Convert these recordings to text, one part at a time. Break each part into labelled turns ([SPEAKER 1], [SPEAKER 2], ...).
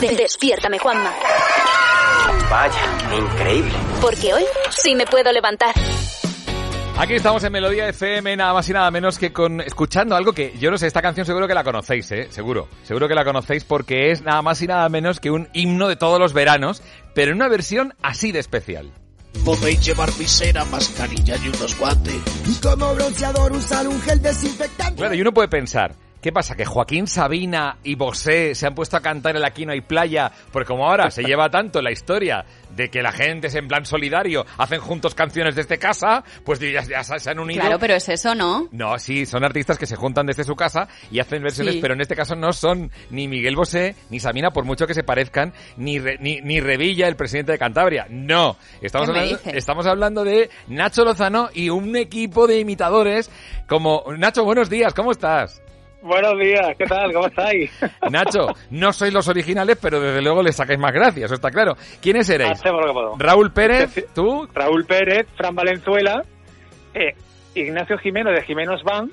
[SPEAKER 1] De- Despiértame, Juanma.
[SPEAKER 2] Vaya, increíble.
[SPEAKER 1] Porque hoy sí me puedo levantar.
[SPEAKER 3] Aquí estamos en Melodía FM, nada más y nada menos que con escuchando algo que yo no sé, esta canción seguro que la conocéis, ¿eh? Seguro, seguro que la conocéis porque es nada más y nada menos que un himno de todos los veranos, pero en una versión así de especial.
[SPEAKER 4] Podéis llevar visera, mascarilla y unos guantes.
[SPEAKER 5] Y como bronceador usar un gel desinfectante.
[SPEAKER 3] Claro, y uno puede pensar, ¿qué pasa? ¿Que Joaquín Sabina y Bosé se han puesto a cantar en Aquí no hay playa? Porque como ahora se lleva tanto la historia de que la gente es en plan solidario, hacen juntos canciones desde casa, pues ya, ya se han unido.
[SPEAKER 6] Claro, pero es eso, ¿no?
[SPEAKER 3] No, sí, son artistas que se juntan desde su casa y hacen versiones,
[SPEAKER 6] Sí.
[SPEAKER 3] pero en este caso no son ni Miguel Bosé ni Sabina, por mucho que se parezcan, ni, Re- ni, ni Revilla, el presidente de Cantabria. No, estamos hablando de Nacho Lozano y un equipo de imitadores como... Nacho, buenos días, ¿cómo estás?
[SPEAKER 7] Buenos días, ¿qué tal? ¿Cómo estáis?
[SPEAKER 3] Nacho, no sois los originales, pero desde luego les sacáis más gracias, eso está claro. ¿Quiénes erais?
[SPEAKER 7] Hacemos lo que podemos.
[SPEAKER 3] Raúl Pérez, tú,
[SPEAKER 7] Raúl Pérez, Fran Valenzuela, eh, Ignacio Jimeno de Jimenos Van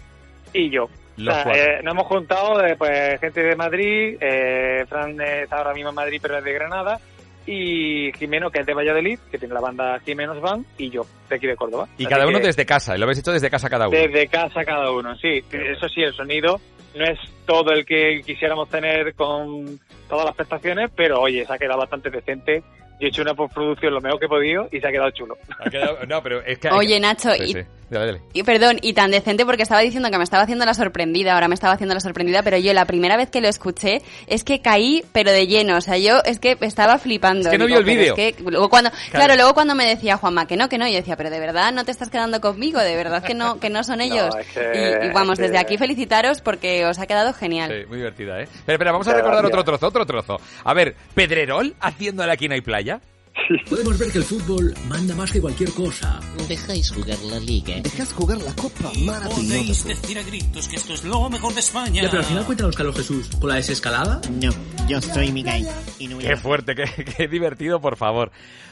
[SPEAKER 7] y yo.
[SPEAKER 3] Los
[SPEAKER 7] o sea, eh, nos hemos juntado eh, pues, gente de Madrid, eh, Fran está ahora mismo en Madrid pero es de Granada, y Jimeno que es de Valladolid, que tiene la banda Jimenos Van, y yo, de aquí de Córdoba.
[SPEAKER 3] y
[SPEAKER 7] Así
[SPEAKER 3] cada uno desde casa, lo habéis hecho desde casa cada uno.
[SPEAKER 7] Desde casa cada uno, sí. Eso sí, el sonido no es todo el que quisiéramos tener con todas las prestaciones, pero oye, se ha quedado bastante decente. Yo he hecho una postproducción lo mejor que he podido y se ha quedado chulo.
[SPEAKER 3] Ha quedado- No, pero es que...
[SPEAKER 6] Oye, Nacho,
[SPEAKER 3] Sí,
[SPEAKER 6] y-
[SPEAKER 3] sí. Dale, dale.
[SPEAKER 6] Y perdón, y tan decente porque estaba diciendo que me estaba haciendo la sorprendida, ahora me estaba haciendo la sorprendida, pero yo la primera vez que lo escuché es que caí, pero de lleno, o sea, yo es que estaba flipando.
[SPEAKER 3] Es que no
[SPEAKER 6] Digo,
[SPEAKER 3] vio el vídeo.
[SPEAKER 6] es que luego cuando, claro. luego cuando me decía Juanma que no, que no, yo decía, pero de verdad no te estás quedando conmigo, de verdad que no, que no son ellos.
[SPEAKER 7] es que-
[SPEAKER 6] y, y vamos,
[SPEAKER 7] es que-
[SPEAKER 6] desde aquí felicitaros porque os ha quedado genial.
[SPEAKER 3] Sí, muy divertida, ¿eh? Pero, espera, vamos a recordar otro trozo, otro trozo. A ver, ¿Pedrerol haciendo la aquí no hay
[SPEAKER 4] Podemos ver que el fútbol manda más que cualquier cosa.
[SPEAKER 8] Dejáis jugar la liga.
[SPEAKER 5] Dejas jugar la copa
[SPEAKER 9] Podéis
[SPEAKER 5] maravillosa.
[SPEAKER 9] decir a gritos que esto es lo mejor de España.
[SPEAKER 4] Ya, pero al final cuéntanos, Carlos Jesús, ¿con la desescalada?
[SPEAKER 8] No, yo soy Miguel. Y no
[SPEAKER 3] Qué fuerte, qué, qué divertido, por favor.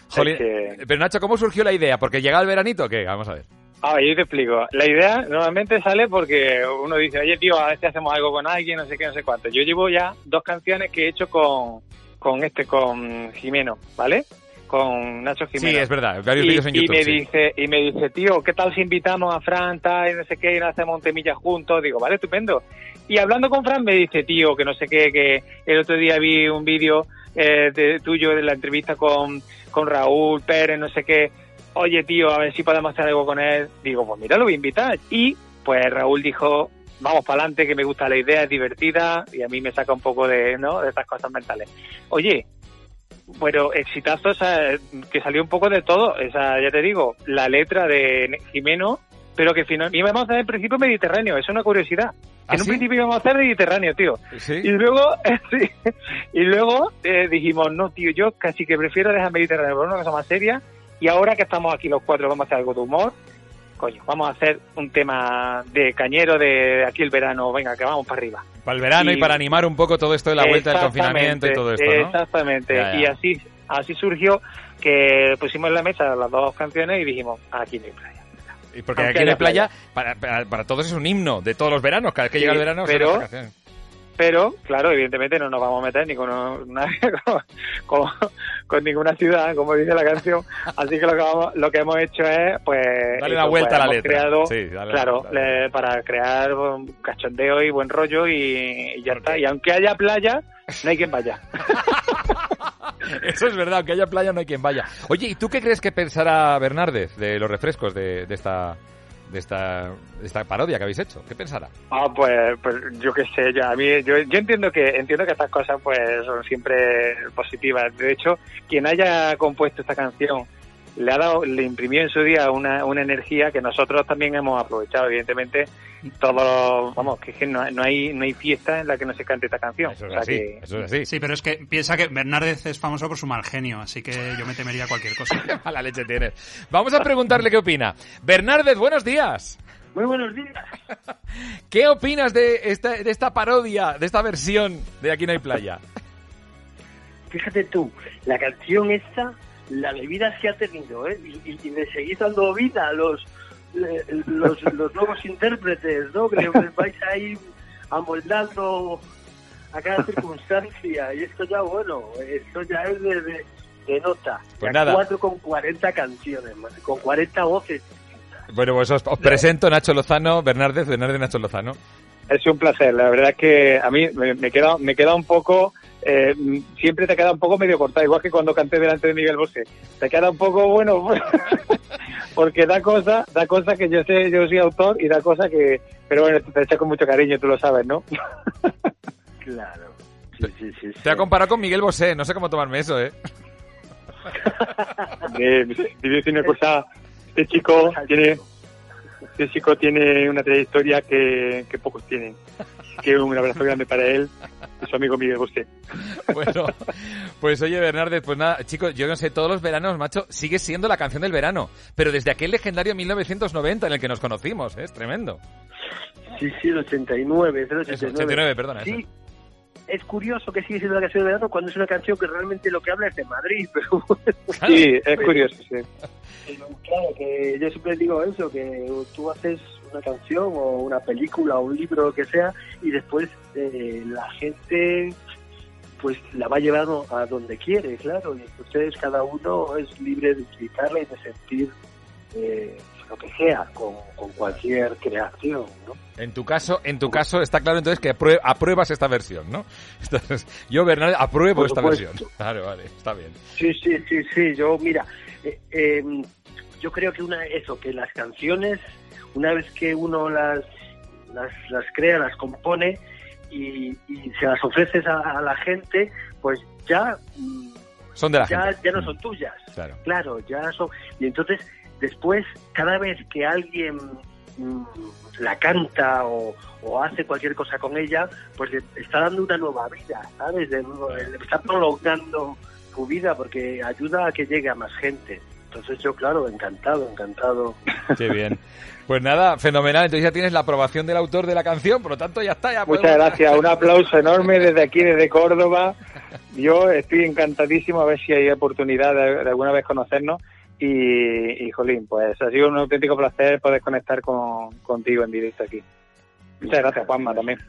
[SPEAKER 3] Jolín,
[SPEAKER 7] que-
[SPEAKER 3] Pero Nacho, ¿cómo surgió la idea? ¿Porque llega el veranito o qué? Vamos a ver.
[SPEAKER 7] Ah, yo te explico. La idea normalmente sale porque uno dice, oye, tío, a ver si hacemos algo con alguien, no sé qué, no sé cuánto. Yo llevo ya dos canciones que he hecho con, con este, con Jimeno, ¿vale? Con Nacho Jimeno.
[SPEAKER 3] Sí, es verdad, varios
[SPEAKER 7] y,
[SPEAKER 3] vídeos en
[SPEAKER 7] y
[SPEAKER 3] YouTube.
[SPEAKER 7] me
[SPEAKER 3] sí.
[SPEAKER 7] dice y me dice tío qué tal si invitamos a Fran tal y no sé qué y nos hacemos un temilla juntos digo vale estupendo y hablando con Fran me dice tío que no sé qué que el otro día vi un vídeo eh, de tuyo de la entrevista con con Raúl Pérez no sé qué oye tío a ver si podemos hacer algo con él digo pues mira lo voy a invitar y pues Raúl dijo vamos para adelante que me gusta la idea es divertida y a mí me saca un poco de no de estas cosas mentales oye bueno, exitazo, o sea, que salió un poco de todo. O sea, ya te digo, la letra de Jimeno, pero que final, íbamos a hacer en principio Mediterráneo, es una curiosidad.
[SPEAKER 3] ¿Ah,
[SPEAKER 7] en un
[SPEAKER 3] sí?
[SPEAKER 7] principio íbamos a hacer Mediterráneo, tío.
[SPEAKER 3] ¿Sí?
[SPEAKER 7] Y luego, sí, y luego eh, dijimos, no, tío, yo casi que prefiero dejar Mediterráneo por una cosa más seria. Y ahora que estamos aquí los cuatro, vamos a hacer algo de humor. Coño, vamos a hacer un tema de cañero de aquí el verano. Venga, que vamos para arriba.
[SPEAKER 3] Para el verano y,
[SPEAKER 7] y-
[SPEAKER 3] para animar un poco todo esto de la vuelta del confinamiento y todo esto, ¿no?
[SPEAKER 7] Exactamente.
[SPEAKER 3] Ya, ya.
[SPEAKER 7] Y así, así surgió que pusimos en la mesa las dos canciones y dijimos, aquí no hay playa.
[SPEAKER 3] Y porque
[SPEAKER 7] Aunque
[SPEAKER 3] aquí en la
[SPEAKER 7] haya
[SPEAKER 3] playa, para, para, para todos es un himno de todos los veranos. Cada vez que
[SPEAKER 7] Sí,
[SPEAKER 3] llega el verano,
[SPEAKER 7] pero-. Pero, claro, evidentemente no nos vamos a meter ni con, una- con, con- con ninguna ciudad, como dice la canción. Así que lo que, vamos- lo que hemos hecho es, pues...
[SPEAKER 3] Dale la vuelta
[SPEAKER 7] pues,
[SPEAKER 3] a la letra.
[SPEAKER 7] Creado,
[SPEAKER 3] Sí, dale la
[SPEAKER 7] claro,
[SPEAKER 3] vuelta la
[SPEAKER 7] le- para crear un cachondeo y buen rollo y, y ya está. Y aunque haya playa, no hay quien vaya.
[SPEAKER 3] Eso es verdad, aunque haya playa no hay quien vaya. Oye, ¿y tú qué crees que pensará Bernárdez de los refrescos de, de esta de esta, de esta parodia que habéis hecho? ¿Qué pensará?
[SPEAKER 7] Ah, pues, pues yo qué sé, yo, a mí, yo, yo entiendo que entiendo que estas cosas pues son siempre positivas. De hecho, quien haya compuesto esta canción le ha dado, le imprimió en su día una, una energía que nosotros también hemos aprovechado, evidentemente. Todos, vamos, que, es que no, no hay no hay fiesta en la que no se cante esta canción.
[SPEAKER 3] Eso es
[SPEAKER 7] O sea
[SPEAKER 3] así,
[SPEAKER 7] que-
[SPEAKER 3] eso es así.
[SPEAKER 9] Sí, pero es que piensa que Bernárdez es famoso por su mal genio, así que yo me temería cualquier cosa.
[SPEAKER 3] Mala leche tienes. Vamos a preguntarle qué opina. Bernárdez, buenos días.
[SPEAKER 10] Muy buenos días.
[SPEAKER 3] ¿Qué opinas de esta, de esta parodia, de esta versión de Aquí no hay playa?
[SPEAKER 10] Fíjate tú, la canción esta, la bebida se ha tenido, ¿eh? Y, y- y le seguís dando vida a los, eh, los, los nuevos intérpretes, ¿no? Que les vais ahí amoldando a cada circunstancia. Y esto ya, bueno, esto ya es de, de, de nota.
[SPEAKER 3] Pues
[SPEAKER 10] Ya
[SPEAKER 3] nada.
[SPEAKER 10] Cuatro con 40 canciones, con 40 voces.
[SPEAKER 3] Bueno, pues os, os presento Nacho Lozano, Bernárdez, Bernárdez Nacho Lozano.
[SPEAKER 7] Es un placer, la verdad es que a mí me, me queda me queda un poco, eh, siempre te queda un poco medio cortado, igual que cuando canté delante de Miguel Bosé. Te queda un poco, bueno, porque da cosa, da cosa que yo sé, yo soy autor y da cosa que, pero bueno, te echa con mucho cariño, tú lo sabes, ¿no?
[SPEAKER 10] Claro. Sí, sí, sí.
[SPEAKER 3] Te ha comparado con Miguel Bosé, no sé cómo tomarme eso, ¿eh?
[SPEAKER 7] Decir una cosa, este chico tiene, este chico tiene una trayectoria que, que pocos tienen. Que un abrazo grande para él y su amigo Miguel Bosé.
[SPEAKER 3] Bueno, pues oye, Bernárdez, pues nada, chicos, yo no sé, todos los veranos, macho, sigue siendo la canción del verano, pero desde aquel legendario 1990 en el que nos conocimos, ¿eh? es tremendo.
[SPEAKER 10] Sí, sí, el 89, es el 89.
[SPEAKER 3] Eso, 89, perdona,
[SPEAKER 10] Sí,
[SPEAKER 3] eso.
[SPEAKER 10] Es curioso que sigue siendo la canción de verano cuando es una canción que realmente lo que habla es de Madrid, pero bueno.
[SPEAKER 7] Sí, es curioso, sí.
[SPEAKER 10] Claro, que yo siempre digo eso, que tú haces una canción o una película o un libro, lo que sea, y después eh, la gente pues la va llevando a donde quiere, claro, y entonces cada uno es libre de utilizarla y de sentir eh, lo que sea con, con cualquier creación, ¿no?
[SPEAKER 3] En tu caso, en tu caso está claro entonces que aprue- apruebas esta versión, ¿no? Entonces, yo, Bernárdez, apruebo esta versión. Claro, vale, está bien.
[SPEAKER 10] Sí, sí, sí, sí. Yo, mira, eh, eh, yo creo que una eso, que las canciones, una vez que uno las las, las crea, las compone y, y se las ofreces a, a la gente, pues ya mm,
[SPEAKER 3] Son de la
[SPEAKER 10] ya,
[SPEAKER 3] gente.
[SPEAKER 10] ya no son tuyas.
[SPEAKER 3] Claro.
[SPEAKER 10] Claro, ya son. Y entonces, después, cada vez que alguien mm, la canta o, o hace cualquier cosa con ella, pues le está dando una nueva vida, ¿sabes? De nuevo, le está prolongando su vida porque ayuda a que llegue a más gente. Entonces, yo, claro, encantado, encantado.
[SPEAKER 3] Qué bien. Pues nada, fenomenal. Entonces ya tienes la aprobación del autor de la canción, por lo tanto ya está. Ya
[SPEAKER 7] Muchas
[SPEAKER 3] podemos-
[SPEAKER 7] gracias, un aplauso enorme desde aquí, desde Córdoba. Yo estoy encantadísimo a ver si hay oportunidad de, de alguna vez conocernos. Y, y, jolín, pues ha sido un auténtico placer poder conectar con, contigo en directo aquí. Muchas gracias, Juanma, también.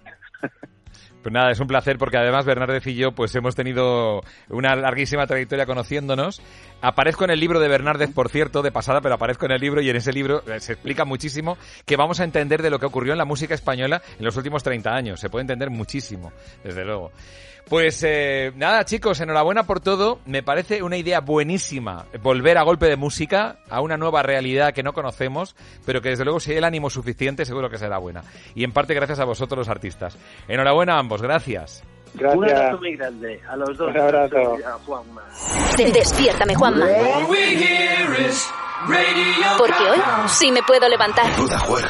[SPEAKER 3] Pues nada, es un placer porque además Bernárdez y yo pues hemos tenido una larguísima trayectoria conociéndonos. Aparezco en el libro de Bernárdez, por cierto, de pasada, pero aparezco en el libro y en ese libro eh, se explica muchísimo que vamos a entender de lo que ocurrió en la música española en los últimos 30 años. Se puede entender muchísimo, desde luego. Pues eh, nada, chicos, enhorabuena por todo. Me parece una idea buenísima volver a golpe de música a una nueva realidad que no conocemos, pero que desde luego si hay el ánimo suficiente seguro que será buena. Y en parte gracias a vosotros los artistas. Enhorabuena a ambos, gracias.
[SPEAKER 10] Un abrazo muy grande a los dos.
[SPEAKER 7] Un abrazo.
[SPEAKER 10] A Juanma.
[SPEAKER 1] Despiértame, Juanma. Porque hoy sí me puedo levantar.
[SPEAKER 11] Duda juega.